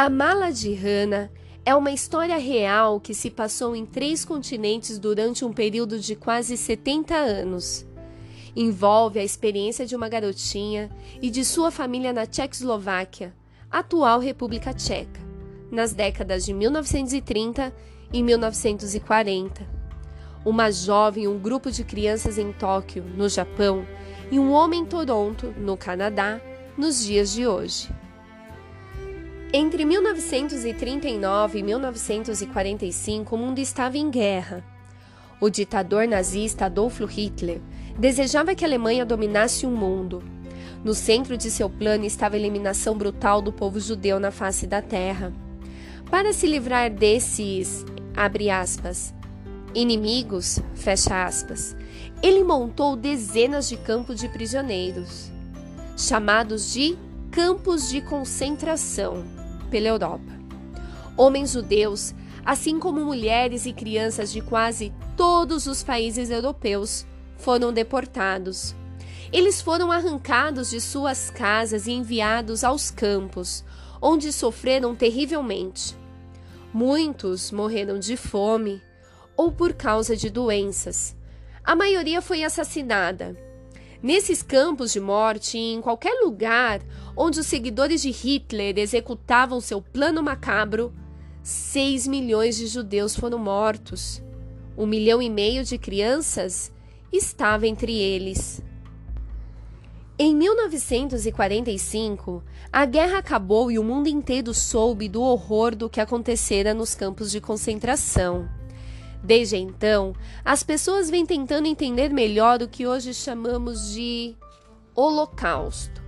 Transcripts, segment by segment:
A Mala de Hana é uma história real que se passou em três continentes durante um período de quase 70 anos. Envolve a experiência de uma garotinha e de sua família na Tchecoslováquia, atual República Tcheca, nas décadas de 1930 e 1940. Uma jovem um grupo de crianças em Tóquio, no Japão, e um homem em Toronto, no Canadá, nos dias de hoje. Entre 1939 e 1945, o mundo estava em guerra. O ditador nazista Adolf Hitler desejava que a Alemanha dominasse o mundo. No centro de seu plano estava a eliminação brutal do povo judeu na face da terra. Para se livrar desses, aspas, inimigos, aspas, ele montou dezenas de campos de prisioneiros, chamados de campos de concentração pela Europa. Homens judeus, assim como mulheres e crianças de quase todos os países europeus, foram deportados. Eles foram arrancados de suas casas e enviados aos campos, onde sofreram terrivelmente. Muitos morreram de fome ou por causa de doenças. A maioria foi assassinada Nesses campos de morte em qualquer lugar onde os seguidores de Hitler executavam seu plano macabro, 6 milhões de judeus foram mortos. Um milhão e meio de crianças estava entre eles. Em 1945, a guerra acabou e o mundo inteiro soube do horror do que acontecera nos campos de concentração. Desde então, as pessoas vêm tentando entender melhor o que hoje chamamos de Holocausto,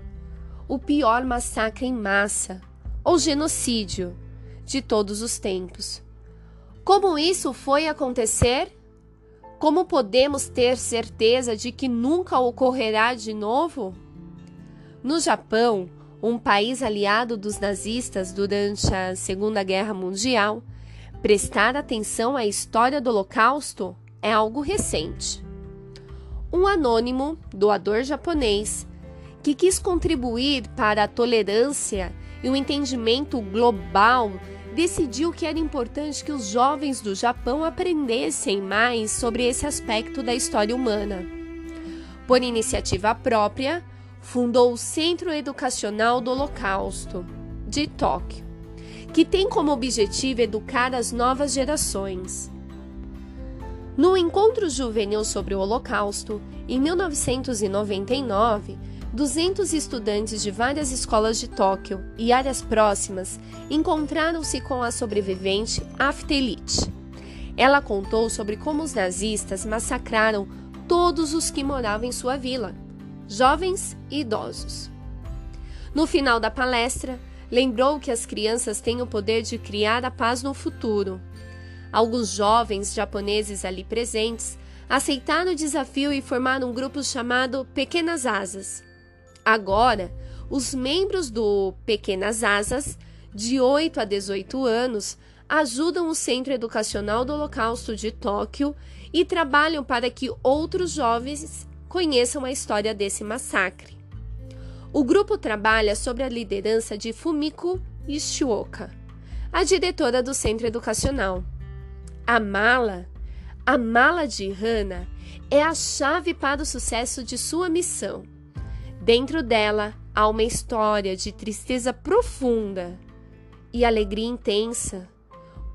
o pior massacre em massa, ou genocídio, de todos os tempos. Como isso foi acontecer? Como podemos ter certeza de que nunca ocorrerá de novo? No Japão, um país aliado dos nazistas durante a Segunda Guerra Mundial, Prestar atenção à história do Holocausto é algo recente. Um anônimo doador japonês que quis contribuir para a tolerância e o entendimento global decidiu que era importante que os jovens do Japão aprendessem mais sobre esse aspecto da história humana. Por iniciativa própria, fundou o Centro Educacional do Holocausto, de Tóquio que tem como objetivo educar as novas gerações. No encontro juvenil sobre o Holocausto, em 1999, 200 estudantes de várias escolas de Tóquio e áreas próximas encontraram-se com a sobrevivente Aftelit. Ela contou sobre como os nazistas massacraram todos os que moravam em sua vila, jovens e idosos. No final da palestra, Lembrou que as crianças têm o poder de criar a paz no futuro. Alguns jovens japoneses ali presentes aceitaram o desafio e formaram um grupo chamado Pequenas Asas. Agora, os membros do Pequenas Asas, de 8 a 18 anos, ajudam o Centro Educacional do Holocausto de Tóquio e trabalham para que outros jovens conheçam a história desse massacre. O grupo trabalha sob a liderança de Fumiko Ishioka, a diretora do centro educacional. A mala, a mala de Hana, é a chave para o sucesso de sua missão. Dentro dela há uma história de tristeza profunda e alegria intensa,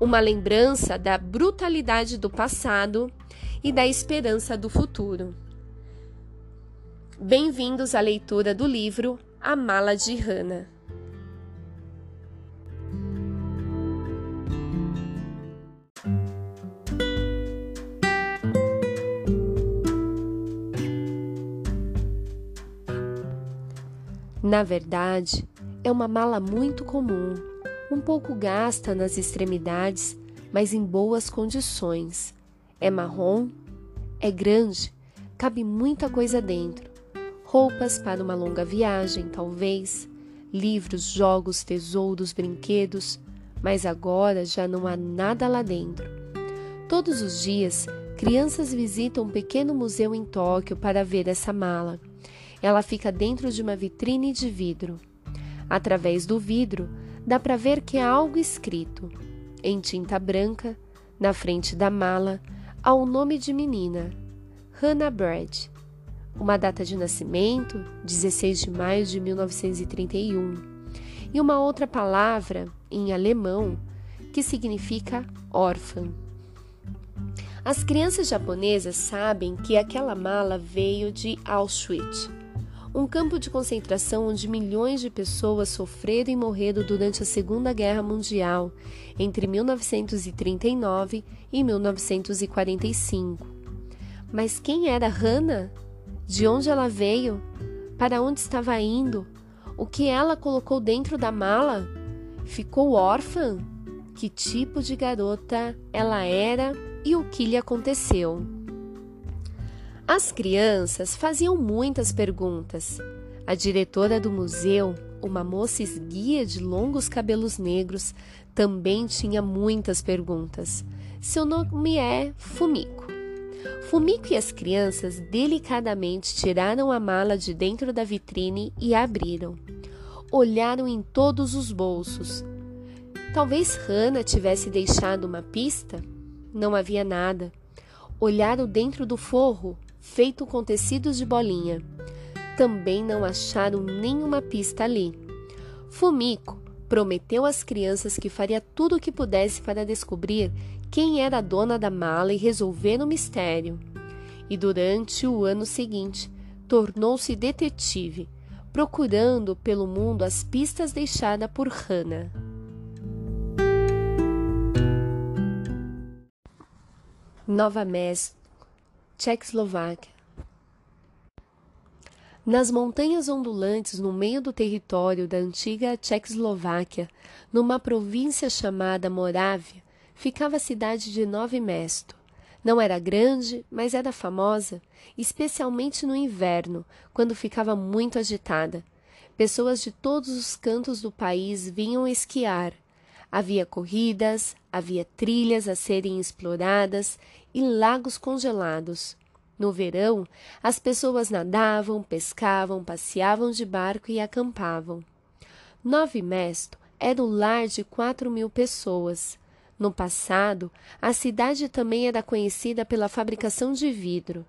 uma lembrança da brutalidade do passado e da esperança do futuro. Bem-vindos à leitura do livro A Mala de Hannah. Na verdade, é uma mala muito comum, um pouco gasta nas extremidades, mas em boas condições. É marrom, é grande, cabe muita coisa dentro roupas para uma longa viagem, talvez, livros, jogos, tesouros, brinquedos, mas agora já não há nada lá dentro. Todos os dias, crianças visitam um pequeno museu em Tóquio para ver essa mala. Ela fica dentro de uma vitrine de vidro. Através do vidro, dá para ver que há algo escrito, em tinta branca, na frente da mala, há o nome de menina, Hannah Brad. Uma data de nascimento, 16 de maio de 1931, e uma outra palavra, em alemão, que significa órfã. As crianças japonesas sabem que aquela mala veio de Auschwitz, um campo de concentração onde milhões de pessoas sofreram e morreram durante a Segunda Guerra Mundial, entre 1939 e 1945. Mas quem era Hannah? De onde ela veio? Para onde estava indo? O que ela colocou dentro da mala? Ficou órfã? Que tipo de garota ela era e o que lhe aconteceu. As crianças faziam muitas perguntas. A diretora do museu, uma moça esguia de longos cabelos negros, também tinha muitas perguntas. Seu nome é Fumico. Fumico e as crianças delicadamente tiraram a mala de dentro da vitrine e abriram. Olharam em todos os bolsos. Talvez Hannah tivesse deixado uma pista? Não havia nada. Olharam dentro do forro, feito com tecidos de bolinha. Também não acharam nenhuma pista ali. Fumico prometeu às crianças que faria tudo o que pudesse para descobrir quem era a dona da mala e resolver o mistério. E durante o ano seguinte, tornou-se detetive, procurando pelo mundo as pistas deixadas por Hannah. Nova Mesto, Tchecoslováquia. Nas montanhas ondulantes no meio do território da antiga Tchecoslováquia, numa província chamada Morávia, ficava a cidade de Nove Mesto. Não era grande, mas era famosa, especialmente no inverno, quando ficava muito agitada. Pessoas de todos os cantos do país vinham esquiar. Havia corridas, havia trilhas a serem exploradas e lagos congelados. No verão, as pessoas nadavam, pescavam, passeavam de barco e acampavam. Nove Mesto era o lar de quatro mil pessoas. No passado, a cidade também era conhecida pela fabricação de vidro.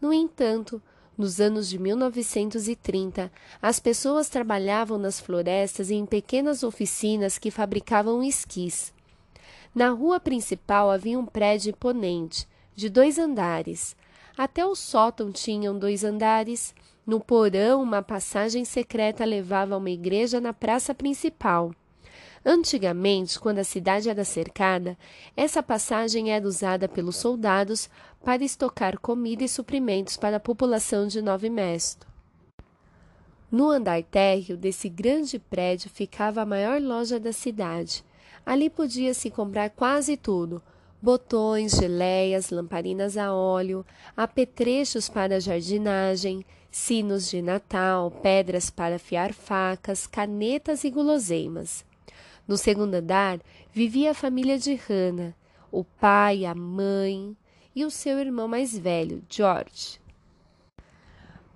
No entanto, nos anos de 1930, as pessoas trabalhavam nas florestas e em pequenas oficinas que fabricavam esquis. Na rua principal havia um prédio imponente, de dois andares. Até o sótão tinham dois andares. No porão, uma passagem secreta levava a uma igreja na praça principal. Antigamente, quando a cidade era cercada, essa passagem era usada pelos soldados para estocar comida e suprimentos para a população de Nove Mesto. No andar térreo desse grande prédio ficava a maior loja da cidade, Ali podia-se comprar quase tudo: botões, geleias, lamparinas a óleo, apetrechos para jardinagem, sinos de Natal, pedras para afiar facas, canetas e guloseimas. No segundo andar vivia a família de Hannah, o pai, a mãe e o seu irmão mais velho, George.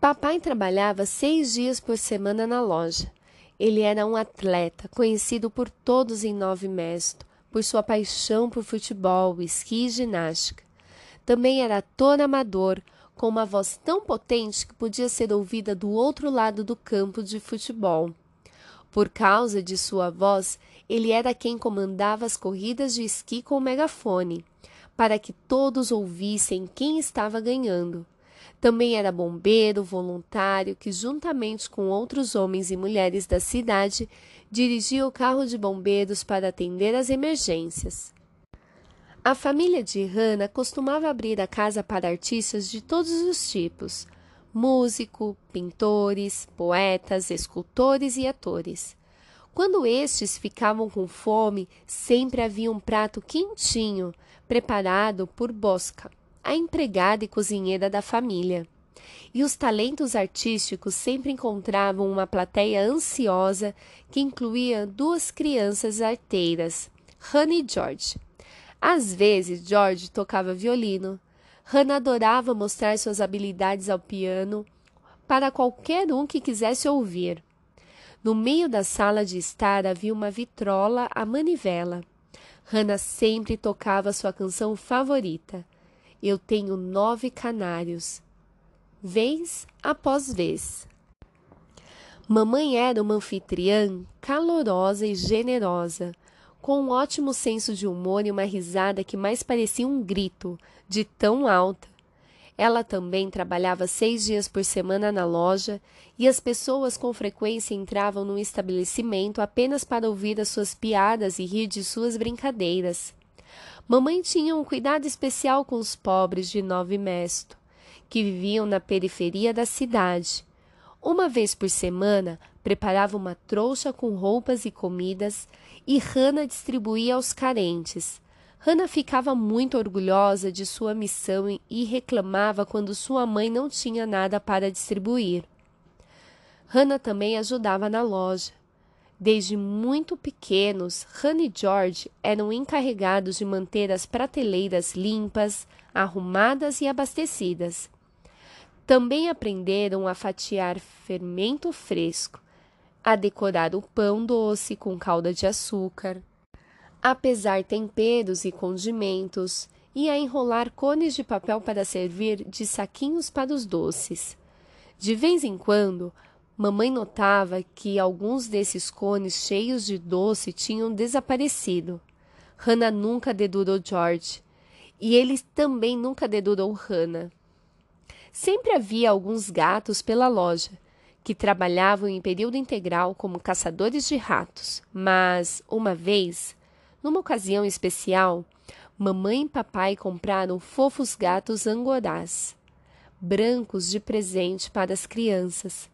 Papai trabalhava seis dias por semana na loja. Ele era um atleta, conhecido por todos em Nove Mesto, por sua paixão por futebol, esqui e ginástica. Também era ator amador, com uma voz tão potente que podia ser ouvida do outro lado do campo de futebol. Por causa de sua voz, ele era quem comandava as corridas de esqui com o megafone, para que todos ouvissem quem estava ganhando. Também era bombeiro voluntário que, juntamente com outros homens e mulheres da cidade, dirigia o carro de bombeiros para atender às emergências. A família de Hannah costumava abrir a casa para artistas de todos os tipos: músico, pintores, poetas, escultores e atores. Quando estes ficavam com fome, sempre havia um prato quentinho, preparado por Bosca, a empregada e cozinheira da família. E os talentos artísticos sempre encontravam uma plateia ansiosa que incluía duas crianças arteiras, Hannah e George. Às vezes, George tocava violino. Hannah adorava mostrar suas habilidades ao piano para qualquer um que quisesse ouvir. No meio da sala de estar havia uma vitrola à manivela. Hannah sempre tocava sua canção favorita. Eu tenho nove canários. Vez após vez. Mamãe era uma anfitriã calorosa e generosa, com um ótimo senso de humor e uma risada que mais parecia um grito, de tão alta. Ela também trabalhava seis dias por semana na loja e as pessoas com frequência entravam no estabelecimento apenas para ouvir as suas piadas e rir de suas brincadeiras. Mamãe tinha um cuidado especial com os pobres de Nove Mesto, que viviam na periferia da cidade. Uma vez por semana, preparava uma trouxa com roupas e comidas e Hannah distribuía aos carentes. Hannah ficava muito orgulhosa de sua missão e reclamava quando sua mãe não tinha nada para distribuir. Hannah também ajudava na loja. Desde muito pequenos, Hannah e George eram encarregados de manter as prateleiras limpas, arrumadas e abastecidas. Também aprenderam a fatiar fermento fresco, a decorar o pão doce com calda de açúcar, a pesar temperos e condimentos e a enrolar cones de papel para servir de saquinhos para os doces. De vez em quando, mamãe notava que alguns desses cones cheios de doce tinham desaparecido. Hannah nunca dedurou George, e ele também nunca dedurou Hannah. Sempre havia alguns gatos pela loja, que trabalhavam em período integral como caçadores de ratos, mas, uma vez, numa ocasião especial, mamãe e papai compraram fofos gatos angorás, brancos de presente para as crianças.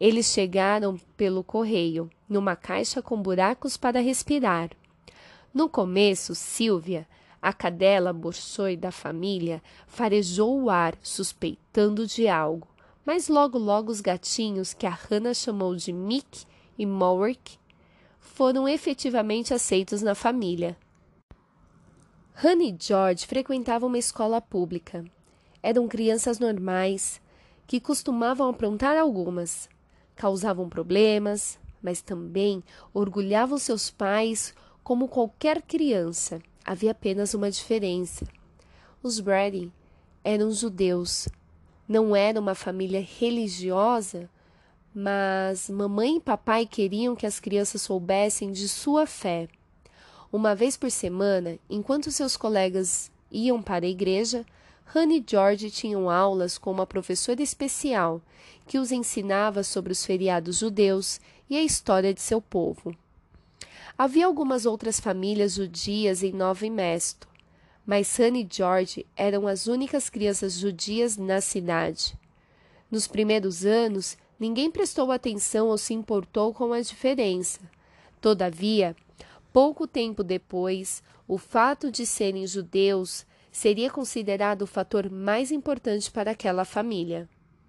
Eles chegaram pelo correio, numa caixa com buracos para respirar. No começo, Silvia, a cadela borsoi da família, farejou o ar, suspeitando de algo, mas logo logo os gatinhos, que a Hannah chamou de Mick e Morrick, foram efetivamente aceitos na família. Hannah e George frequentavam uma escola pública. Eram crianças normais, que costumavam aprontar algumas. Causavam problemas, mas também orgulhavam seus pais como qualquer criança. Havia apenas uma diferença. Os Brady eram judeus. Não era uma família religiosa, mas mamãe e papai queriam que as crianças soubessem de sua fé. Uma vez por semana, enquanto seus colegas iam para a igreja, Hannah e George tinham aulas com uma professora especial que os ensinava sobre os feriados judeus e a história de seu povo. Havia algumas outras famílias judias em Nova Mesto, mas Hannah e George eram as únicas crianças judias na cidade. Nos primeiros anos, Ninguém prestou atenção ou se importou com a diferença. Todavia, pouco tempo depois, o fato de serem judeus seria considerado o fator mais importante para aquela família.